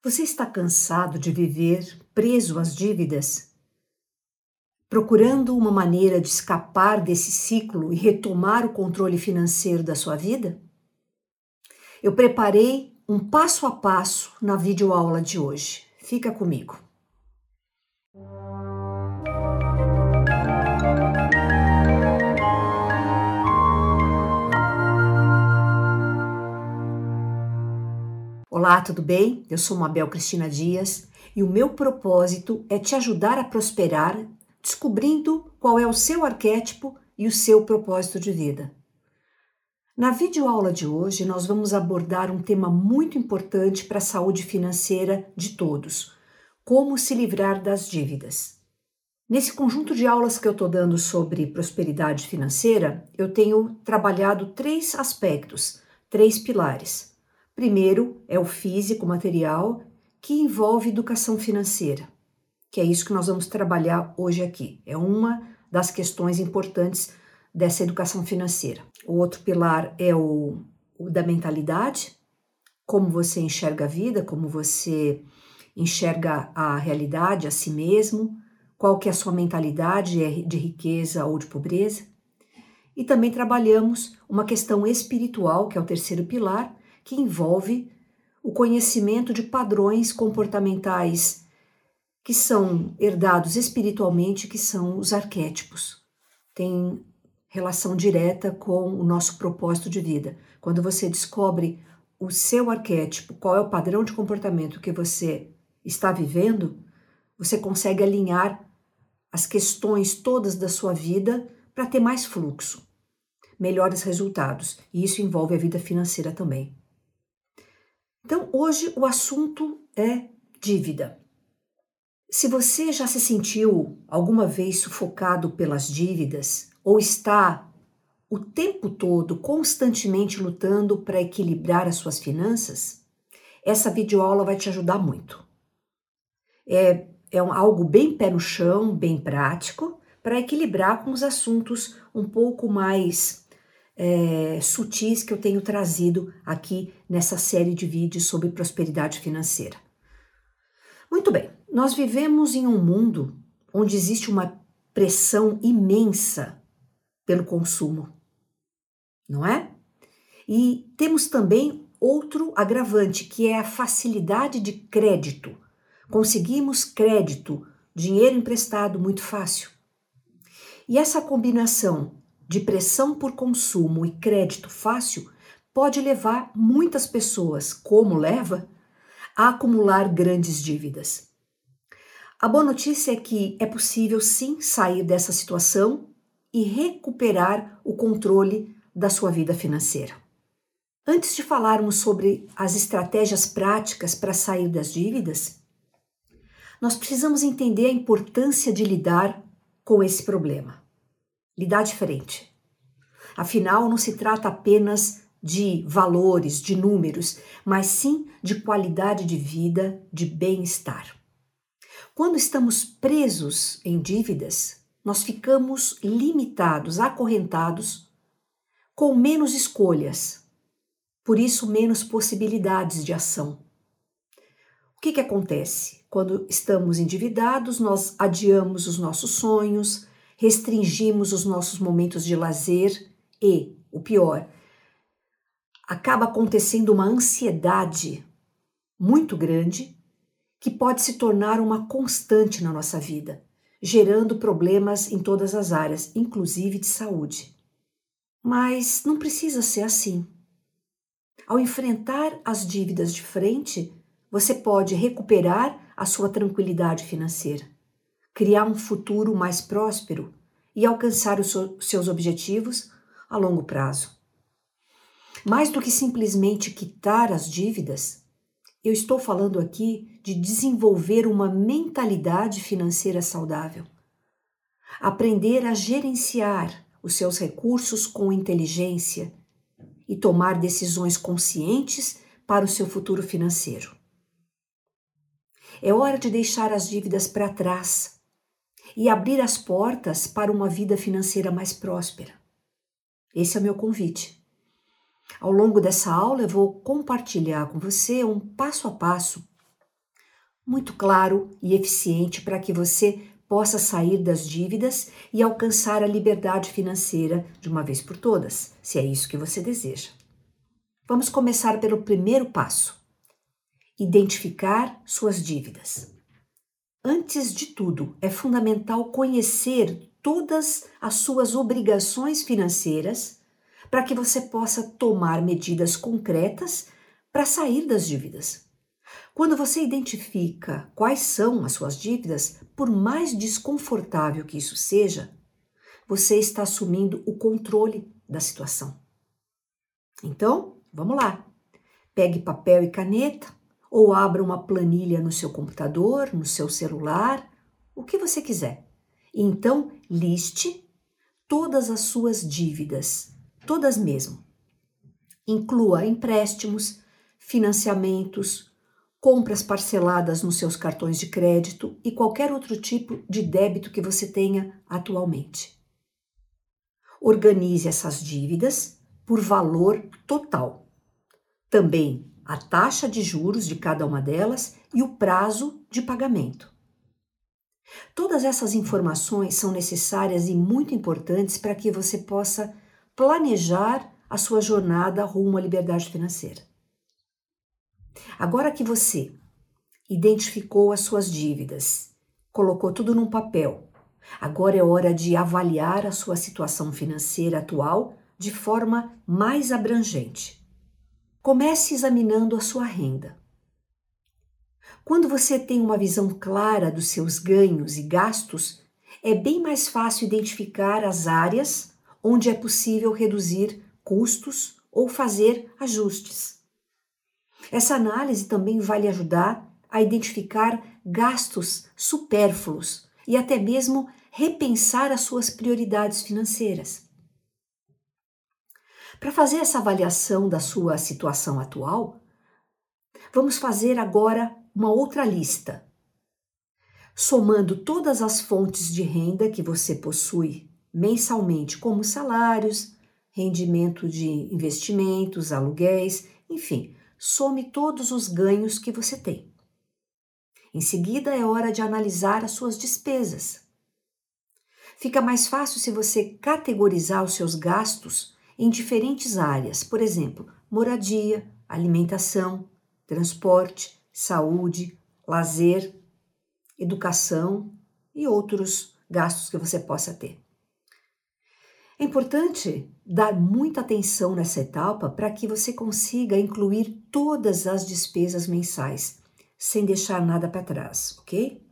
Você está cansado de viver preso às dívidas? Procurando uma maneira de escapar desse ciclo e retomar o controle financeiro da sua vida? Eu preparei um passo a passo na videoaula de hoje. Fica comigo. Olá, tudo bem? Eu sou Mabel Cristina Dias e o meu propósito é te ajudar a prosperar descobrindo qual é o seu arquétipo e o seu propósito de vida. Na videoaula de hoje, nós vamos abordar um tema muito importante para a saúde financeira de todos: como se livrar das dívidas. Nesse conjunto de aulas que eu estou dando sobre prosperidade financeira, eu tenho trabalhado três aspectos, três pilares. Primeiro é o físico, material, que envolve educação financeira, que é isso que nós vamos trabalhar hoje aqui. É uma das questões importantes dessa educação financeira. O outro pilar é o, o da mentalidade, como você enxerga a vida, como você enxerga a realidade, a si mesmo, qual que é a sua mentalidade é de riqueza ou de pobreza. E também trabalhamos uma questão espiritual, que é o terceiro pilar, que envolve o conhecimento de padrões comportamentais que são herdados espiritualmente, que são os arquétipos. Tem relação direta com o nosso propósito de vida. Quando você descobre o seu arquétipo, qual é o padrão de comportamento que você está vivendo, você consegue alinhar as questões todas da sua vida para ter mais fluxo, melhores resultados. E isso envolve a vida financeira também. Então, hoje o assunto é dívida. Se você já se sentiu alguma vez sufocado pelas dívidas ou está o tempo todo constantemente lutando para equilibrar as suas finanças, essa videoaula vai te ajudar muito. É, é um, algo bem pé no chão, bem prático, para equilibrar com os assuntos um pouco mais é, sutis que eu tenho trazido aqui nessa série de vídeos sobre prosperidade financeira. Muito bem, nós vivemos em um mundo onde existe uma pressão imensa pelo consumo, não é? E temos também outro agravante, que é a facilidade de crédito. Conseguimos crédito, dinheiro emprestado muito fácil. E essa combinação de pressão por consumo e crédito fácil pode levar muitas pessoas, como leva, a acumular grandes dívidas. A boa notícia é que é possível sim sair dessa situação e recuperar o controle da sua vida financeira. Antes de falarmos sobre as estratégias práticas para sair das dívidas, nós precisamos entender a importância de lidar com esse problema lidar diferente. Afinal, não se trata apenas de valores, de números, mas sim de qualidade de vida, de bem-estar. Quando estamos presos em dívidas, nós ficamos limitados, acorrentados, com menos escolhas, por isso, menos possibilidades de ação. O que, que acontece? Quando estamos endividados, nós adiamos os nossos sonhos, restringimos os nossos momentos de lazer e, o pior, acaba acontecendo uma ansiedade muito grande que pode se tornar uma constante na nossa vida, gerando problemas em todas as áreas, inclusive de saúde. Mas não precisa ser assim. Ao enfrentar as dívidas de frente, você pode recuperar a sua tranquilidade financeira criar um futuro mais próspero e alcançar os seus objetivos a longo prazo. Mais do que simplesmente quitar as dívidas, eu estou falando aqui de desenvolver uma mentalidade financeira saudável. Aprender a gerenciar os seus recursos com inteligência e tomar decisões conscientes para o seu futuro financeiro. É hora de deixar as dívidas para trás e abrir as portas para uma vida financeira mais próspera. Esse é o meu convite. Ao longo dessa aula, eu vou compartilhar com você um passo a passo muito claro e eficiente para que você possa sair das dívidas e alcançar a liberdade financeira de uma vez por todas, se é isso que você deseja. Vamos começar pelo primeiro passo: identificar suas dívidas. Antes de tudo, é fundamental conhecer todas as suas obrigações financeiras para que você possa tomar medidas concretas para sair das dívidas. Quando você identifica quais são as suas dívidas, por mais desconfortável que isso seja, você está assumindo o controle da situação. Então, vamos lá. Pegue papel e caneta ou abra uma planilha no seu computador, no seu celular, o que você quiser. Então, liste todas as suas dívidas, todas mesmo. Inclua empréstimos, financiamentos, compras parceladas nos seus cartões de crédito e qualquer outro tipo de débito que você tenha atualmente. Organize essas dívidas por valor total. Também a taxa de juros de cada uma delas e o prazo de pagamento. Todas essas informações são necessárias e muito importantes para que você possa planejar a sua jornada rumo à liberdade financeira. Agora que você identificou as suas dívidas, colocou tudo num papel, agora é hora de avaliar a sua situação financeira atual de forma mais abrangente. Comece examinando a sua renda. Quando você tem uma visão clara dos seus ganhos e gastos, é bem mais fácil identificar as áreas onde é possível reduzir custos ou fazer ajustes. Essa análise também vai lhe ajudar a identificar gastos supérfluos e até mesmo repensar as suas prioridades financeiras. Para fazer essa avaliação da sua situação atual, vamos fazer agora uma outra lista, somando todas as fontes de renda que você possui mensalmente, como salários, rendimento de investimentos, aluguéis, enfim, some todos os ganhos que você tem. Em seguida, é hora de analisar as suas despesas. Fica mais fácil se você categorizar os seus gastos em diferentes áreas, por exemplo, moradia, alimentação, transporte, saúde, lazer, educação e outros gastos que você possa ter. É importante dar muita atenção nessa etapa para que você consiga incluir todas as despesas mensais, sem deixar nada para trás, ok?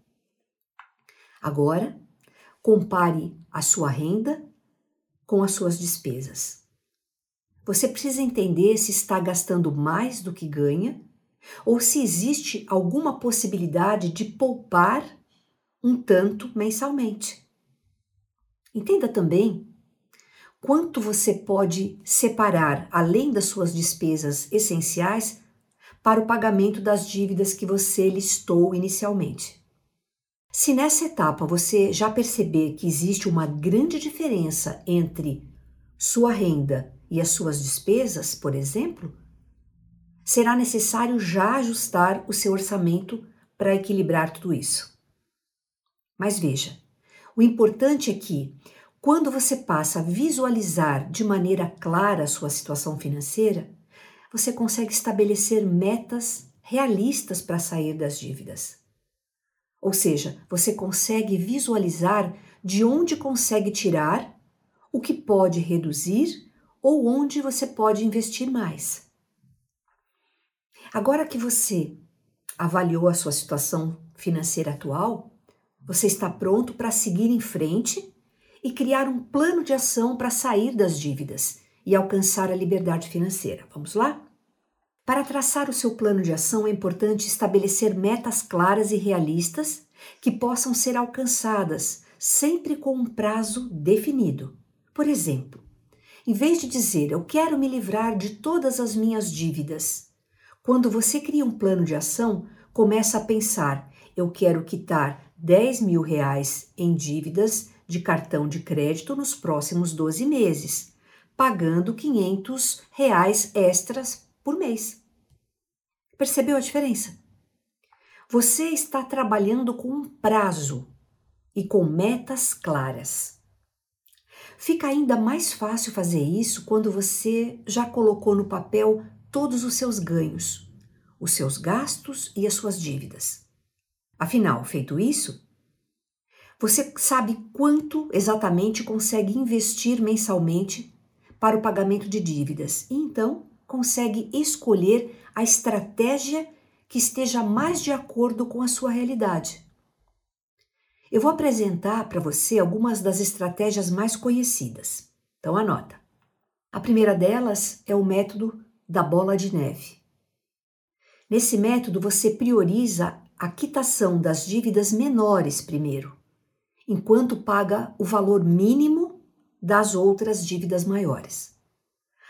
Agora, compare a sua renda com as suas despesas. Você precisa entender se está gastando mais do que ganha ou se existe alguma possibilidade de poupar um tanto mensalmente. Entenda também quanto você pode separar, além das suas despesas essenciais, para o pagamento das dívidas que você listou inicialmente. Se nessa etapa você já perceber que existe uma grande diferença entre sua renda e as suas despesas, por exemplo, será necessário já ajustar o seu orçamento para equilibrar tudo isso. Mas veja, o importante é que quando você passa a visualizar de maneira clara a sua situação financeira, você consegue estabelecer metas realistas para sair das dívidas. Ou seja, você consegue visualizar de onde consegue tirar, o que pode reduzir ou onde você pode investir mais. Agora que você avaliou a sua situação financeira atual, você está pronto para seguir em frente e criar um plano de ação para sair das dívidas e alcançar a liberdade financeira. Vamos lá? Para traçar o seu plano de ação é importante estabelecer metas claras e realistas que possam ser alcançadas, sempre com um prazo definido. Por exemplo, em vez de dizer eu quero me livrar de todas as minhas dívidas, quando você cria um plano de ação, começa a pensar eu quero quitar 10 mil reais em dívidas de cartão de crédito nos próximos 12 meses, pagando 500 reais extras por mês. Percebeu a diferença? Você está trabalhando com um prazo e com metas claras. Fica ainda mais fácil fazer isso quando você já colocou no papel todos os seus ganhos, os seus gastos e as suas dívidas. Afinal, feito isso, você sabe quanto exatamente consegue investir mensalmente para o pagamento de dívidas e então consegue escolher a estratégia que esteja mais de acordo com a sua realidade. Eu vou apresentar para você algumas das estratégias mais conhecidas. Então anota. A primeira delas é o método da bola de neve. Nesse método você prioriza a quitação das dívidas menores primeiro, enquanto paga o valor mínimo das outras dívidas maiores.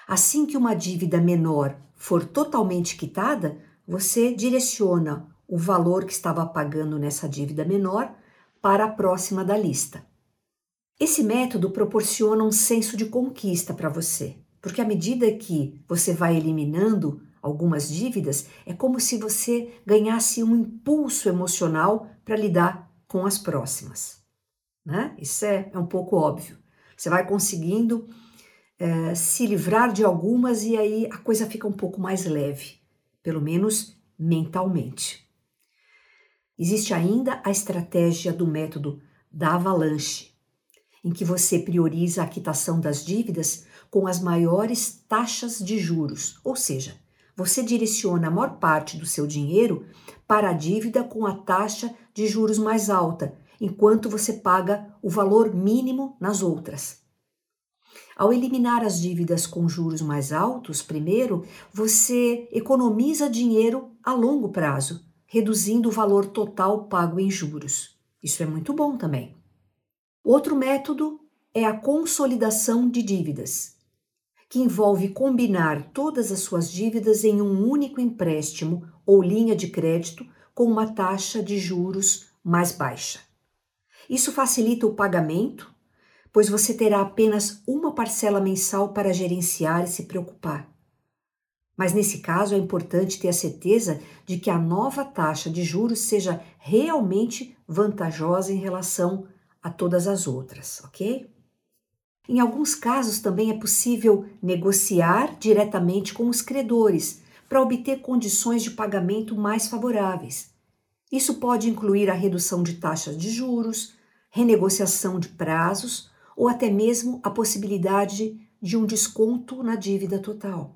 Assim que uma dívida menor for totalmente quitada, você direciona o valor que estava pagando nessa dívida menor para a próxima da lista. Esse método proporciona um senso de conquista para você, porque à medida que você vai eliminando algumas dívidas, é como se você ganhasse um impulso emocional para lidar com as próximas. Né? Isso é, é um pouco óbvio. Você vai conseguindo é, se livrar de algumas e aí a coisa fica um pouco mais leve pelo menos mentalmente. Existe ainda a estratégia do método da avalanche, em que você prioriza a quitação das dívidas com as maiores taxas de juros, ou seja, você direciona a maior parte do seu dinheiro para a dívida com a taxa de juros mais alta, enquanto você paga o valor mínimo nas outras. Ao eliminar as dívidas com juros mais altos, primeiro, você economiza dinheiro a longo prazo, reduzindo o valor total pago em juros. Isso é muito bom também. Outro método é a consolidação de dívidas, que envolve combinar todas as suas dívidas em um único empréstimo ou linha de crédito com uma taxa de juros mais baixa. Isso facilita o pagamento pois você terá apenas uma parcela mensal para gerenciar e se preocupar. Mas nesse caso é importante ter a certeza de que a nova taxa de juros seja realmente vantajosa em relação a todas as outras, ok? Em alguns casos também é possível negociar diretamente com os credores para obter condições de pagamento mais favoráveis. Isso pode incluir a redução de taxas de juros, renegociação de prazos ou até mesmo a possibilidade de um desconto na dívida total.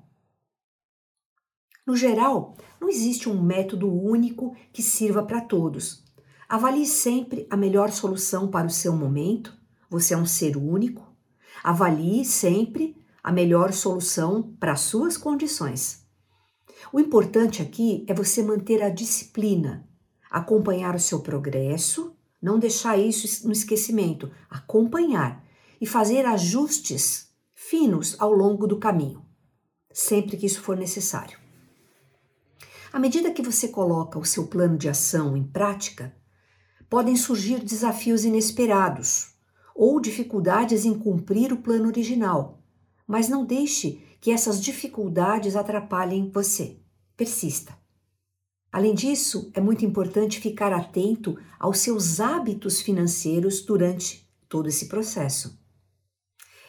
No geral, não existe um método único que sirva para todos. Avalie sempre a melhor solução para o seu momento. Você é um ser único. Avalie sempre a melhor solução para as suas condições. O importante aqui é você manter a disciplina, acompanhar o seu progresso, não deixar isso no esquecimento, acompanhar e fazer ajustes finos ao longo do caminho, sempre que isso for necessário. À medida que você coloca o seu plano de ação em prática, podem surgir desafios inesperados ou dificuldades em cumprir o plano original, mas não deixe que essas dificuldades atrapalhem você. Persista. Além disso, é muito importante ficar atento aos seus hábitos financeiros durante todo esse processo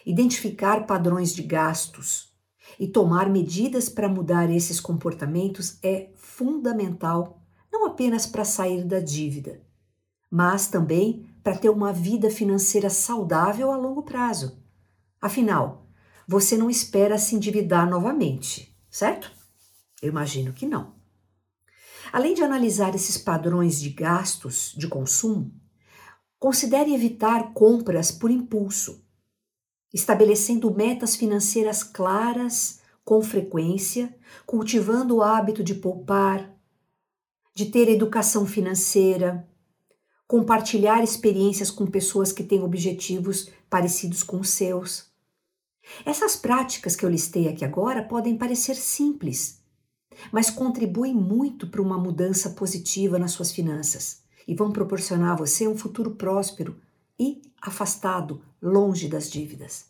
identificar padrões de gastos e tomar medidas para mudar esses comportamentos é fundamental, não apenas para sair da dívida, mas também para ter uma vida financeira saudável a longo prazo. Afinal, você não espera se endividar novamente, certo? Eu imagino que não. Além de analisar esses padrões de gastos de consumo, considere evitar compras por impulso estabelecendo metas financeiras claras com frequência, cultivando o hábito de poupar, de ter educação financeira, compartilhar experiências com pessoas que têm objetivos parecidos com os seus. Essas práticas que eu listei aqui agora podem parecer simples, mas contribuem muito para uma mudança positiva nas suas finanças e vão proporcionar a você um futuro próspero e afastado, longe das dívidas.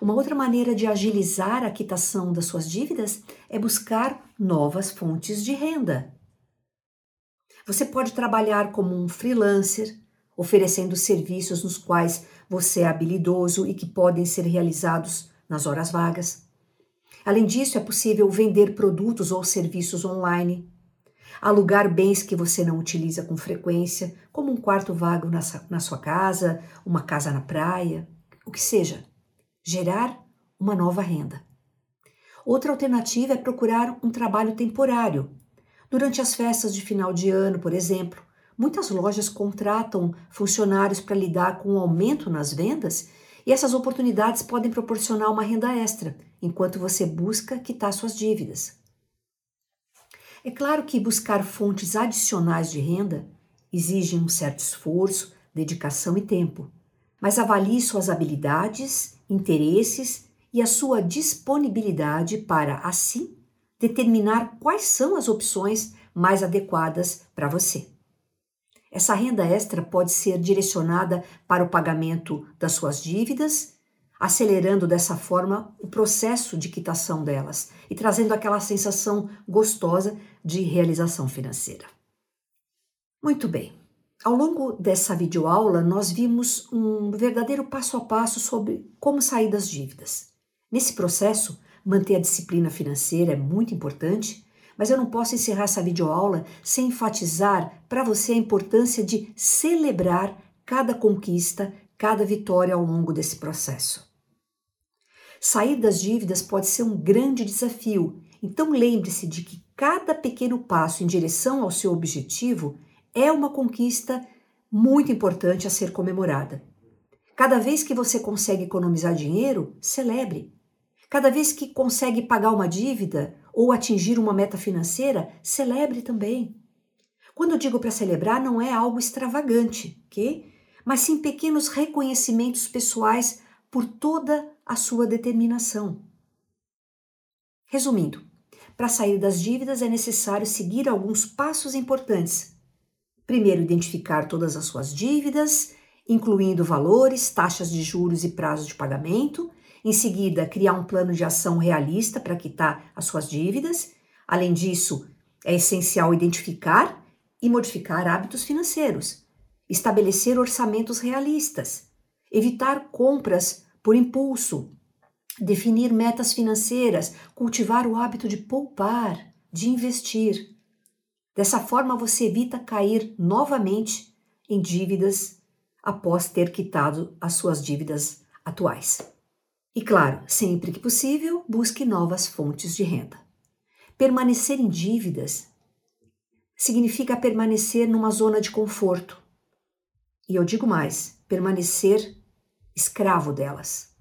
Uma outra maneira de agilizar a quitação das suas dívidas é buscar novas fontes de renda. Você pode trabalhar como um freelancer, oferecendo serviços nos quais você é habilidoso e que podem ser realizados nas horas vagas. Além disso, é possível vender produtos ou serviços online, alugar bens que você não utiliza com frequência, como um quarto vago na, sua casa, uma casa na praia, o que seja. Gerar uma nova renda. Outra alternativa é procurar um trabalho temporário. Durante as festas de final de ano, por exemplo, muitas lojas contratam funcionários para lidar com o um aumento nas vendas e essas oportunidades podem proporcionar uma renda extra enquanto você busca quitar suas dívidas. É claro que buscar fontes adicionais de renda exige um certo esforço, dedicação e tempo, mas avalie suas habilidades, interesses e a sua disponibilidade para, assim, determinar quais são as opções mais adequadas para você. Essa renda extra pode ser direcionada para o pagamento das suas dívidas acelerando dessa forma o processo de quitação delas e trazendo aquela sensação gostosa de realização financeira. Muito bem. Ao longo dessa videoaula, nós vimos um verdadeiro passo a passo sobre como sair das dívidas. Nesse processo, manter a disciplina financeira é muito importante, mas eu não posso encerrar essa videoaula sem enfatizar para você a importância de celebrar cada conquista, cada vitória ao longo desse processo. Sair das dívidas pode ser um grande desafio, então lembre-se de que cada pequeno passo em direção ao seu objetivo é uma conquista muito importante a ser comemorada. Cada vez que você consegue economizar dinheiro, celebre. Cada vez que consegue pagar uma dívida ou atingir uma meta financeira, celebre também. Quando eu digo para celebrar, não é algo extravagante, ok? Mas sim pequenos reconhecimentos pessoais por toda a sua determinação. Resumindo, para sair das dívidas é necessário seguir alguns passos importantes. Primeiro, identificar todas as suas dívidas, incluindo valores, taxas de juros e prazo de pagamento. Em seguida, criar um plano de ação realista para quitar as suas dívidas. Além disso, é essencial identificar e modificar hábitos financeiros, estabelecer orçamentos realistas, evitar compras por impulso, definir metas financeiras, cultivar o hábito de poupar, de investir. Dessa forma, você evita cair novamente em dívidas após ter quitado as suas dívidas atuais. E claro, sempre que possível, busque novas fontes de renda. Permanecer em dívidas significa permanecer numa zona de conforto. E eu digo mais: permanecer escravo delas.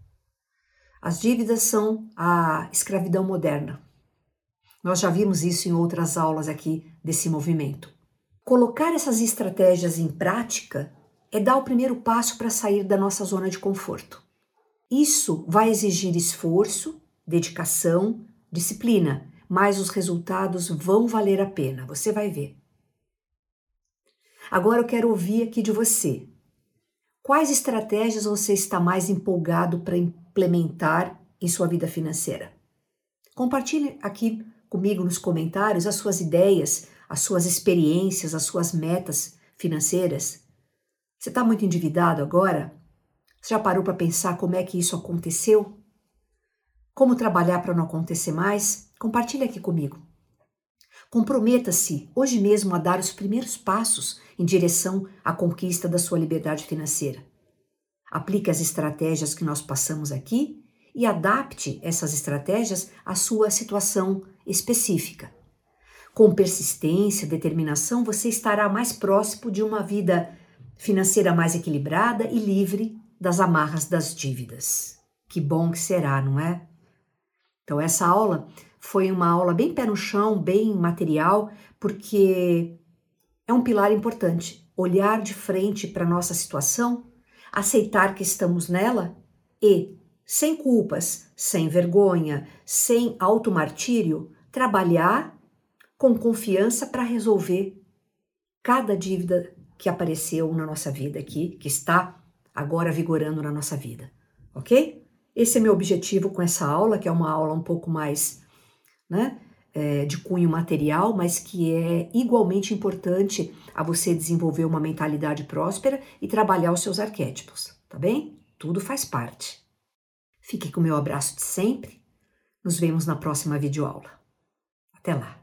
As dívidas são a escravidão moderna. Nós já vimos isso em outras aulas aqui desse movimento. Colocar essas estratégias em prática é dar o primeiro passo para sair da nossa zona de conforto. Isso vai exigir esforço, dedicação, disciplina, mas os resultados vão valer a pena, você vai ver. Agora eu quero ouvir aqui de você. Quais estratégias você está mais empolgado para implementar em sua vida financeira? Compartilhe aqui comigo nos comentários as suas ideias, as suas experiências, as suas metas financeiras. Você está muito endividado agora? Você já parou para pensar como é que isso aconteceu? Como trabalhar para não acontecer mais? Compartilhe aqui comigo. Comprometa-se hoje mesmo a dar os primeiros passos em direção à conquista da sua liberdade financeira. Aplique as estratégias que nós passamos aqui e adapte essas estratégias à sua situação específica. Com persistência, determinação, você estará mais próximo de uma vida financeira mais equilibrada e livre das amarras das dívidas. Que bom que será, não é? Então, essa aula foi uma aula bem pé no chão, bem material, porque é um pilar importante. Olhar de frente para a nossa situação, aceitar que estamos nela e, sem culpas, sem vergonha, sem automartírio, trabalhar com confiança para resolver cada dívida que apareceu na nossa vida aqui, que está agora vigorando na nossa vida, ok? Esse é meu objetivo com essa aula, que é uma aula um pouco mais né, é, de cunho material, mas que é igualmente importante a você desenvolver uma mentalidade próspera e trabalhar os seus arquétipos, tá bem? Tudo faz parte. Fique com o meu abraço de sempre. Nos vemos na próxima videoaula. Até lá!